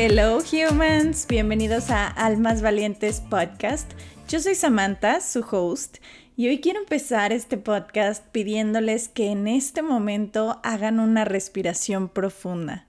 Hello humans, bienvenidos a Almas Valientes Podcast. Yo soy Samantha, su host, y hoy quiero empezar este podcast pidiéndoles que en este momento hagan una respiración profunda.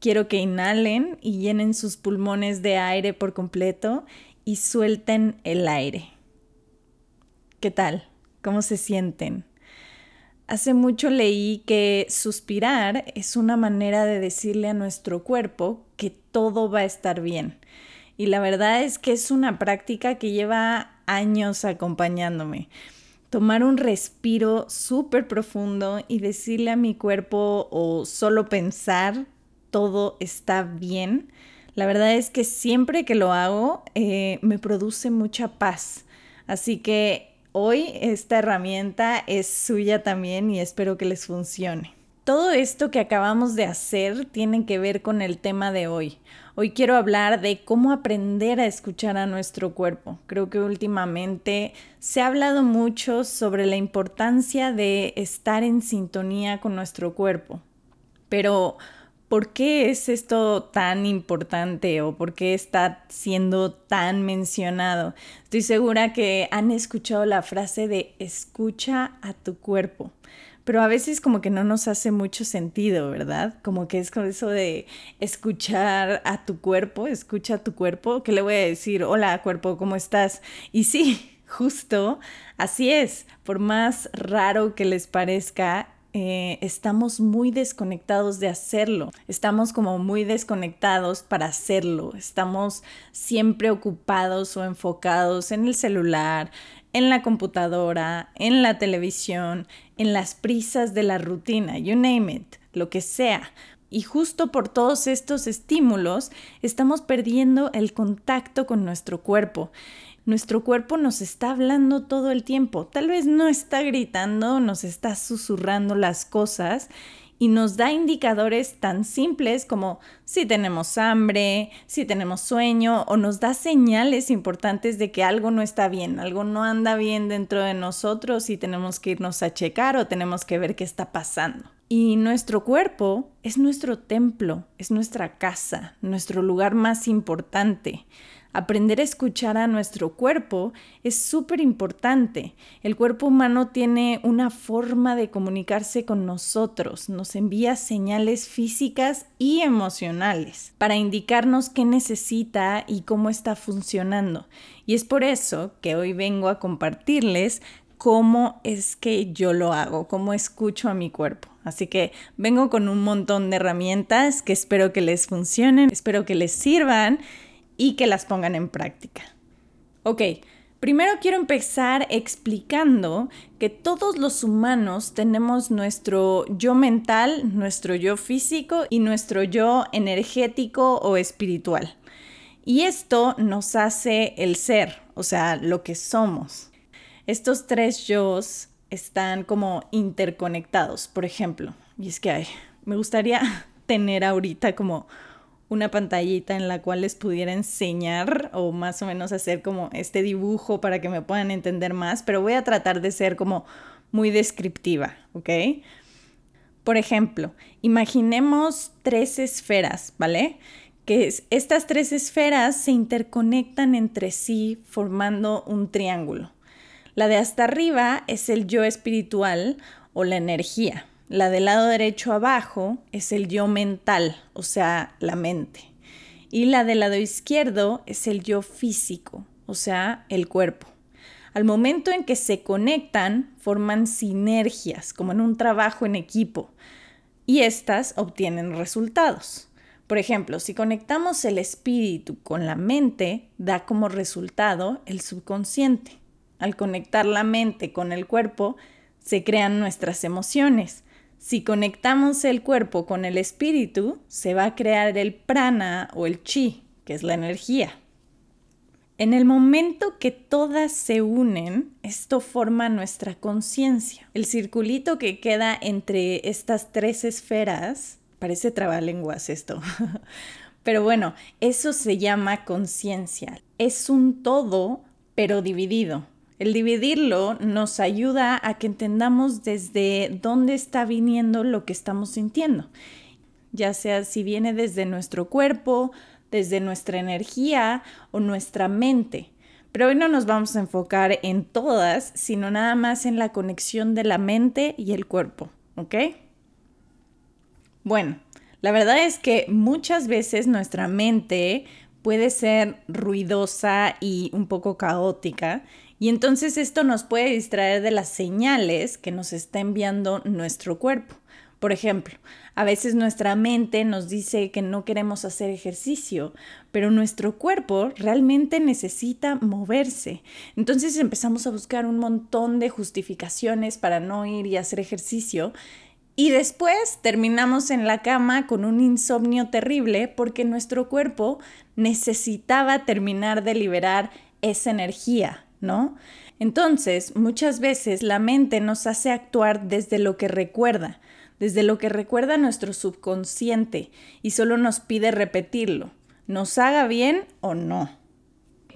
Quiero que inhalen y llenen sus pulmones de aire por completo y suelten el aire. ¿Qué tal? ¿Cómo se sienten? Hace mucho leí que suspirar es una manera de decirle a nuestro cuerpo que todo va a estar bien. Y la verdad es que es una práctica que lleva años acompañándome. Tomar un respiro súper profundo y decirle a mi cuerpo o solo pensar todo está bien. La verdad es que siempre que lo hago eh, me produce mucha paz. Así que Hoy esta herramienta es suya también y espero que les funcione. Todo esto que acabamos de hacer tiene que ver con el tema de hoy. Hoy quiero hablar de cómo aprender a escuchar a nuestro cuerpo. Creo que últimamente se ha hablado mucho sobre la importancia de estar en sintonía con nuestro cuerpo. Pero ¿por qué es esto tan importante o por qué está siendo tan mencionado? Estoy segura que han escuchado la frase de escucha a tu cuerpo, pero a veces como que no nos hace mucho sentido, ¿verdad? Como que es con eso de escuchar a tu cuerpo, escucha a tu cuerpo, ¿qué le voy a decir? Hola cuerpo, ¿cómo estás? Y sí. Justo, así es, por más raro que les parezca, eh, estamos muy desconectados de hacerlo, estamos como muy desconectados para hacerlo, estamos siempre ocupados o enfocados en el celular, en la computadora, en la televisión, en las prisas de la rutina, you name it, lo que sea. Y justo por todos estos estímulos estamos perdiendo el contacto con nuestro cuerpo nuestro cuerpo nos está hablando todo el tiempo. Tal vez no está gritando, nos está susurrando las cosas y nos da indicadores tan simples como si tenemos hambre, si tenemos sueño o nos da señales importantes de que algo no está bien, algo no anda bien dentro de nosotros y tenemos que irnos a checar o tenemos que ver qué está pasando. Y nuestro cuerpo es nuestro templo, es nuestra casa, nuestro lugar más importante. Aprender a escuchar a nuestro cuerpo es súper importante. El cuerpo humano tiene una forma de comunicarse con nosotros, nos envía señales físicas y emocionales para indicarnos qué necesita y cómo está funcionando. Y es por eso que hoy vengo a compartirles cómo es que yo lo hago, cómo escucho a mi cuerpo. Así que vengo con un montón de herramientas que espero que les funcionen, espero que les sirvan y que las pongan en práctica. Ok, primero quiero empezar explicando que todos los humanos tenemos nuestro yo mental, nuestro yo físico y nuestro yo energético o espiritual. Y esto nos hace el ser, o sea, lo que somos. Estos tres yo's están como interconectados, por ejemplo. Y es que me gustaría tener ahorita como una pantallita en la cual les pudiera enseñar o más o menos hacer como este dibujo para que me puedan entender más, pero voy a tratar de ser como muy descriptiva, ¿ok? Por ejemplo, imaginemos tres esferas, ¿vale? Que estas tres esferas se interconectan entre sí formando un triángulo. La de hasta arriba es el yo espiritual o la energía, la del lado derecho abajo es el yo mental, o sea, la mente. Y la del lado izquierdo es el yo físico, o sea, el cuerpo. Al momento en que se conectan, forman sinergias, como en un trabajo en equipo, y estas obtienen resultados. Por ejemplo, si conectamos el espíritu con la mente, da como resultado el subconsciente. Al conectar la mente con el cuerpo, se crean nuestras emociones si conectamos el cuerpo con el espíritu, se va a crear el prana o el chi, que es la energía. En el momento que todas se unen, esto forma nuestra conciencia. El circulito que queda entre estas tres esferas, parece trabalenguas esto, pero bueno, eso se llama conciencia. Es un todo, pero dividido. El dividirlo nos ayuda a que entendamos desde dónde está viniendo lo que estamos sintiendo, ya sea si viene desde nuestro cuerpo, desde nuestra energía o nuestra mente. Pero hoy no nos vamos a enfocar en todas, sino nada más en la conexión de la mente y el cuerpo, ¿ok? Bueno, la verdad es que muchas veces nuestra mente puede ser ruidosa y un poco caótica y entonces esto nos puede distraer de las señales que nos está enviando nuestro cuerpo. Por ejemplo, a veces nuestra mente nos dice que no queremos hacer ejercicio, pero nuestro cuerpo realmente necesita moverse. Entonces empezamos a buscar un montón de justificaciones para no ir y hacer ejercicio. Y después terminamos en la cama con un insomnio terrible porque nuestro cuerpo necesitaba terminar de liberar esa energía, ¿no? Entonces, muchas veces la mente nos hace actuar desde lo que recuerda, desde lo que recuerda nuestro subconsciente y solo nos pide repetirlo, nos haga bien o no.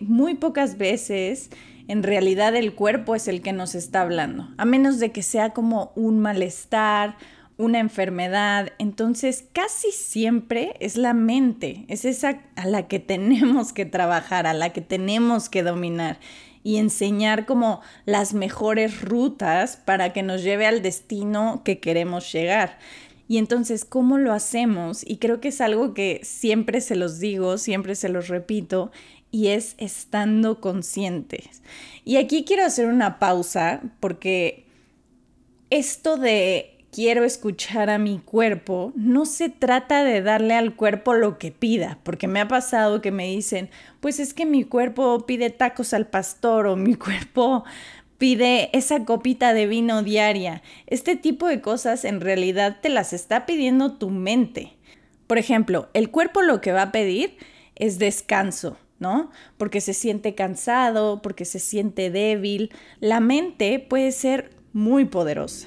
Muy pocas veces en realidad el cuerpo es el que nos está hablando, a menos de que sea como un malestar, una enfermedad. Entonces, casi siempre es la mente, es esa a la que tenemos que trabajar, a la que tenemos que dominar y enseñar como las mejores rutas para que nos lleve al destino que queremos llegar. Y entonces, ¿cómo lo hacemos? Y creo que es algo que siempre se los digo, siempre se los repito, y es estando conscientes. Y aquí quiero hacer una pausa porque esto de quiero escuchar a mi cuerpo, no se trata de darle al cuerpo lo que pida, porque me ha pasado que me dicen, pues es que mi cuerpo pide tacos al pastor o mi cuerpo pide esa copita de vino diaria. Este tipo de cosas en realidad te las está pidiendo tu mente. Por ejemplo, el cuerpo lo que va a pedir es descanso. ¿no? Porque se siente cansado, porque se siente débil. La mente puede ser muy poderosa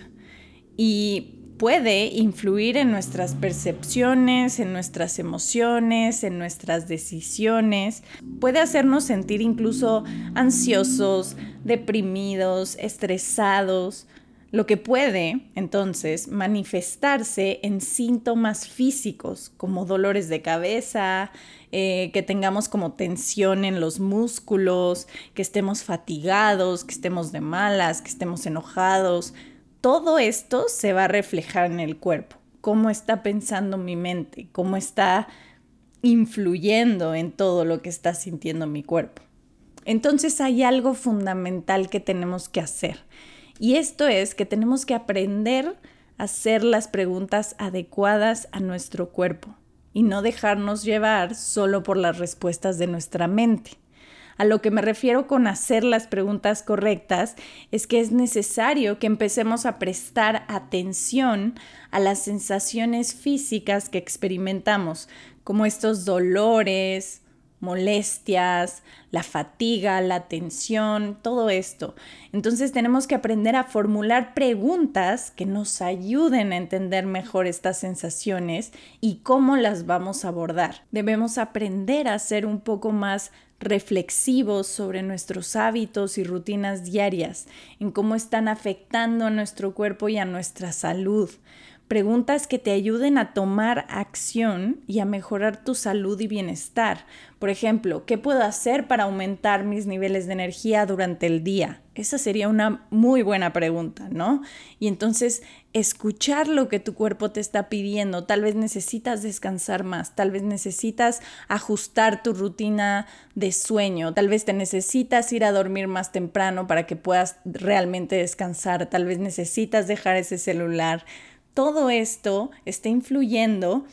y puede influir en nuestras percepciones, en nuestras emociones, en nuestras decisiones. Puede hacernos sentir incluso ansiosos, deprimidos, estresados, lo que puede entonces manifestarse en síntomas físicos como dolores de cabeza, eh, que tengamos como tensión en los músculos, que estemos fatigados, que estemos de malas, que estemos enojados, todo esto se va a reflejar en el cuerpo. Cómo está pensando mi mente, cómo está influyendo en todo lo que está sintiendo mi cuerpo. Entonces hay algo fundamental que tenemos que hacer. Y esto es que tenemos que aprender a hacer las preguntas adecuadas a nuestro cuerpo y no dejarnos llevar solo por las respuestas de nuestra mente. A lo que me refiero con hacer las preguntas correctas es que es necesario que empecemos a prestar atención a las sensaciones físicas que experimentamos, como estos dolores, molestias, la fatiga, la tensión, todo esto. Entonces tenemos que aprender a formular preguntas que nos ayuden a entender mejor estas sensaciones y cómo las vamos a abordar. Debemos aprender a ser un poco más reflexivos sobre nuestros hábitos y rutinas diarias, en cómo están afectando a nuestro cuerpo y a nuestra salud. Preguntas que te ayuden a tomar acción y a mejorar tu salud y bienestar. Por ejemplo, ¿qué puedo hacer para aumentar mis niveles de energía durante el día? Esa sería una muy buena pregunta, ¿no? Y entonces escuchar lo que tu cuerpo te está pidiendo. Tal vez necesitas descansar más, tal vez necesitas ajustar tu rutina de sueño, tal vez te necesitas ir a dormir más temprano para que puedas realmente descansar, tal vez necesitas dejar ese celular todo esto está influyendo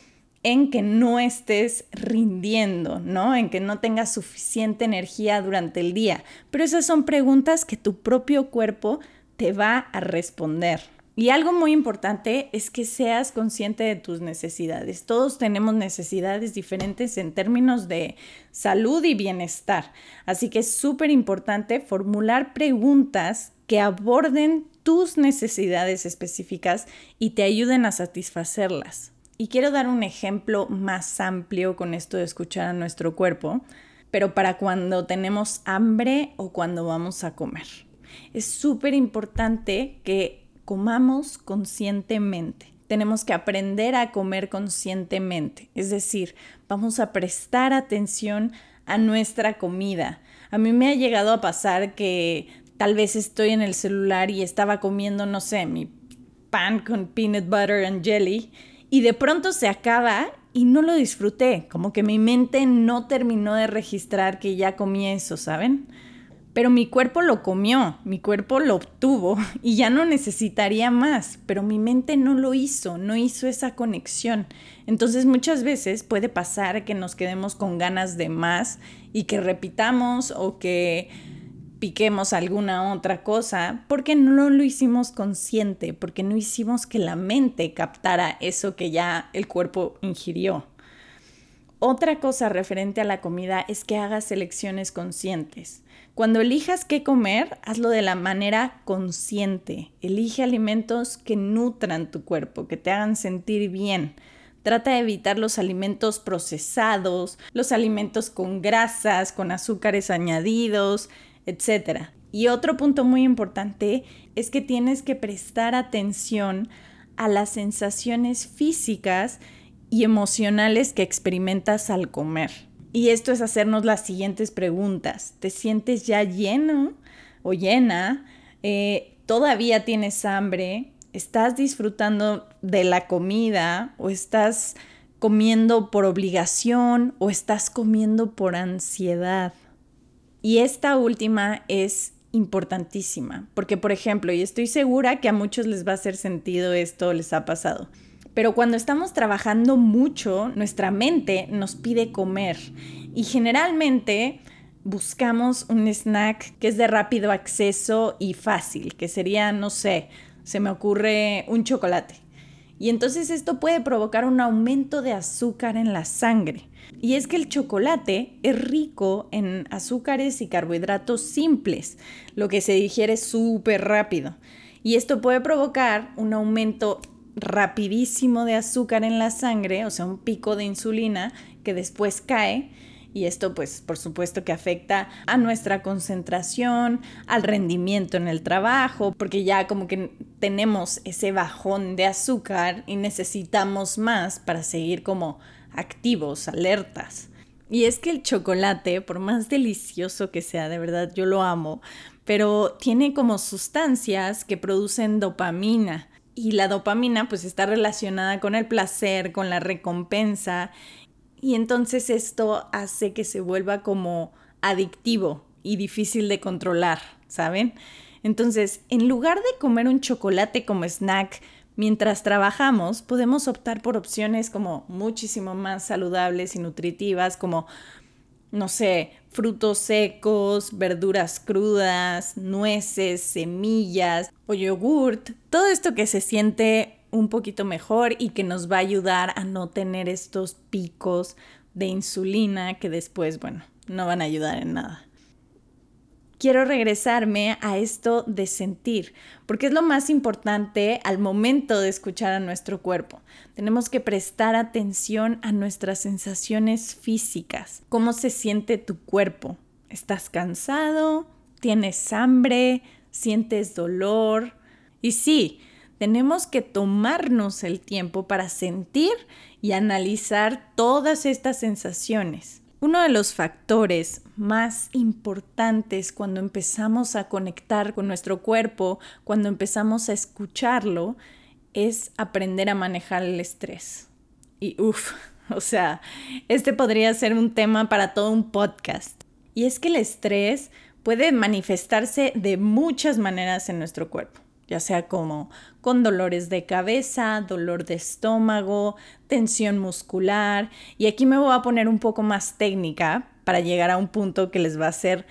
en que no estés rindiendo, ¿no? En que no tengas suficiente energía durante el día. Pero esas son preguntas que tu propio cuerpo te va a responder. Y algo muy importante es que seas consciente de tus necesidades. Todos tenemos necesidades diferentes en términos de salud y bienestar. Así que es súper importante formular preguntas que aborden tus necesidades específicas y te ayuden a satisfacerlas. Y quiero dar un ejemplo más amplio con esto de escuchar a nuestro cuerpo, pero para cuando tenemos hambre o cuando vamos a comer. Es súper importante que comamos conscientemente, tenemos que aprender a comer conscientemente, es decir, vamos a prestar atención a nuestra comida. A mí me ha llegado a pasar que tal vez estoy en el celular y estaba comiendo, no sé, mi pan con peanut butter and jelly y de pronto se acaba y no lo disfruté, como que mi mente no terminó de registrar que ya comí eso, ¿saben? Pero mi cuerpo lo comió, mi cuerpo lo obtuvo y ya no necesitaría más, pero mi mente no lo hizo, no hizo esa conexión. Entonces muchas veces puede pasar que nos quedemos con ganas de más y que repitamos o que piquemos alguna otra cosa porque no lo hicimos consciente, porque no hicimos que la mente captara eso que ya el cuerpo ingirió. Otra cosa referente a la comida es que hagas elecciones conscientes. Cuando elijas qué comer, hazlo de la manera consciente. Elige alimentos que nutran tu cuerpo, que te hagan sentir bien. Trata de evitar los alimentos procesados, los alimentos con grasas, con azúcares añadidos, etc. Y otro punto muy importante es que tienes que prestar atención a las sensaciones físicas y emocionales que experimentas al comer. Y esto es hacernos las siguientes preguntas. ¿Te sientes ya lleno o llena? Eh, ¿Todavía tienes hambre? ¿Estás disfrutando de la comida o estás comiendo por obligación o estás comiendo por ansiedad? Y esta última es importantísima, porque por ejemplo, y estoy segura que a muchos les va a hacer sentido esto, les ha pasado, pero cuando estamos trabajando mucho, nuestra mente nos pide comer y generalmente buscamos un snack que es de rápido acceso y fácil, que sería, no sé, se me ocurre un chocolate. Y entonces esto puede provocar un aumento de azúcar en la sangre. Y es que el chocolate es rico en azúcares y carbohidratos simples, lo que se digiere súper rápido. Y esto puede provocar un aumento rapidísimo de azúcar en la sangre, o sea, un pico de insulina que después cae y esto pues por supuesto que afecta a nuestra concentración, al rendimiento en el trabajo, porque ya como que tenemos ese bajón de azúcar y necesitamos más para seguir como activos, alertas. Y es que el chocolate, por más delicioso que sea, de verdad yo lo amo, pero tiene como sustancias que producen dopamina. Y la dopamina pues está relacionada con el placer, con la recompensa y entonces esto hace que se vuelva como adictivo y difícil de controlar, ¿saben? Entonces, en lugar de comer un chocolate como snack mientras trabajamos, podemos optar por opciones como muchísimo más saludables y nutritivas, como, no sé, frutos secos, verduras crudas, nueces, semillas o yogurt. Todo esto que se siente un poquito mejor y que nos va a ayudar a no tener estos picos de insulina que después, bueno, no van a ayudar en nada. Quiero regresarme a esto de sentir, porque es lo más importante al momento de escuchar a nuestro cuerpo. Tenemos que prestar atención a nuestras sensaciones físicas. ¿Cómo se siente tu cuerpo? ¿Estás cansado? ¿Tienes hambre? ¿Sientes dolor? Y sí, tenemos que tomarnos el tiempo para sentir y analizar todas estas sensaciones. Uno de los factores más importantes cuando empezamos a conectar con nuestro cuerpo, cuando empezamos a escucharlo, es aprender a manejar el estrés. Y uff, o sea, este podría ser un tema para todo un podcast. Y es que el estrés puede manifestarse de muchas maneras en nuestro cuerpo ya sea como con dolores de cabeza, dolor de estómago, tensión muscular. Y aquí me voy a poner un poco más técnica para llegar a un punto que les va a hacer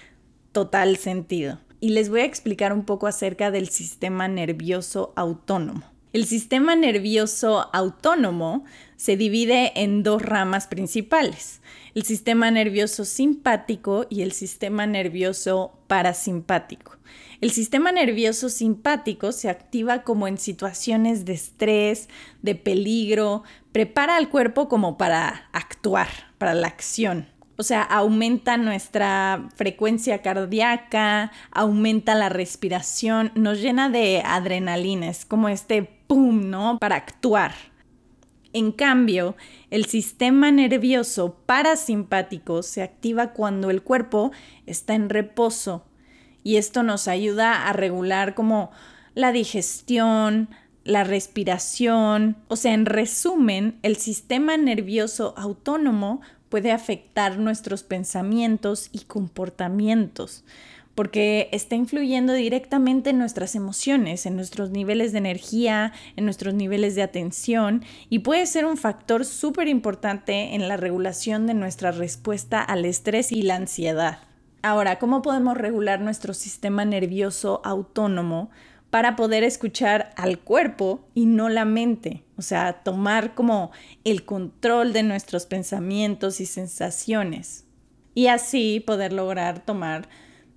total sentido. Y les voy a explicar un poco acerca del sistema nervioso autónomo. El sistema nervioso autónomo se divide en dos ramas principales, el sistema nervioso simpático y el sistema nervioso parasimpático. El sistema nervioso simpático se activa como en situaciones de estrés, de peligro, prepara al cuerpo como para actuar, para la acción. O sea, aumenta nuestra frecuencia cardíaca, aumenta la respiración, nos llena de adrenalina, es como este ¡pum!, ¿no? Para actuar. En cambio, el sistema nervioso parasimpático se activa cuando el cuerpo está en reposo y esto nos ayuda a regular como la digestión, la respiración, o sea, en resumen, el sistema nervioso autónomo puede afectar nuestros pensamientos y comportamientos porque está influyendo directamente en nuestras emociones, en nuestros niveles de energía, en nuestros niveles de atención y puede ser un factor súper importante en la regulación de nuestra respuesta al estrés y la ansiedad. Ahora, ¿cómo podemos regular nuestro sistema nervioso autónomo para poder escuchar al cuerpo y no la mente? O sea, tomar como el control de nuestros pensamientos y sensaciones y así poder lograr tomar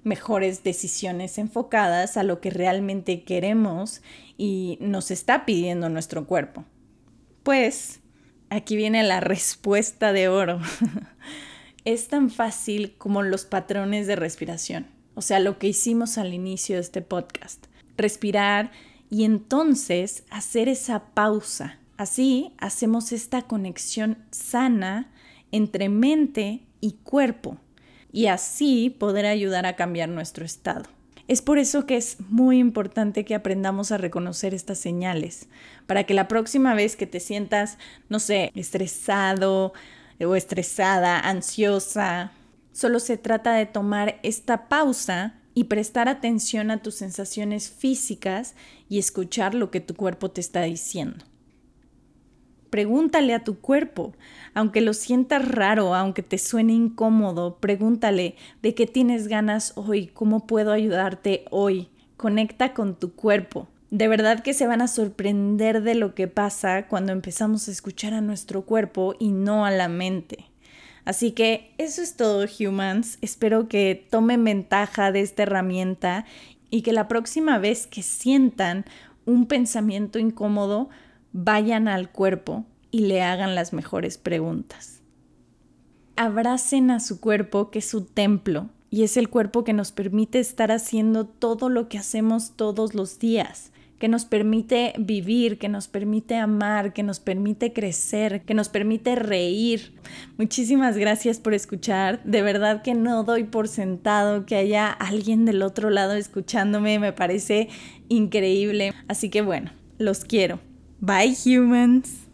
mejores decisiones enfocadas a lo que realmente queremos y nos está pidiendo nuestro cuerpo. Pues aquí viene la respuesta de oro. es tan fácil como los patrones de respiración, o sea, lo que hicimos al inicio de este podcast. Respirar y entonces hacer esa pausa. Así hacemos esta conexión sana entre mente y cuerpo y así poder ayudar a cambiar nuestro estado. Es por eso que es muy importante que aprendamos a reconocer estas señales, para que la próxima vez que te sientas, no sé, estresado o estresada, ansiosa, solo se trata de tomar esta pausa y prestar atención a tus sensaciones físicas y escuchar lo que tu cuerpo te está diciendo. Pregúntale a tu cuerpo, aunque lo sientas raro, aunque te suene incómodo, pregúntale de qué tienes ganas hoy, cómo puedo ayudarte hoy. Conecta con tu cuerpo. De verdad que se van a sorprender de lo que pasa cuando empezamos a escuchar a nuestro cuerpo y no a la mente. Así que eso es todo, humans. Espero que tomen ventaja de esta herramienta y que la próxima vez que sientan un pensamiento incómodo, vayan al cuerpo y le hagan las mejores preguntas. Abracen a su cuerpo, que es su templo, y es el cuerpo que nos permite estar haciendo todo lo que hacemos todos los días, que nos permite vivir, que nos permite amar, que nos permite crecer, que nos permite reír. Muchísimas gracias por escuchar. De verdad que no doy por sentado que haya alguien del otro lado escuchándome. Me parece increíble. Así que bueno, los quiero. Bye humans.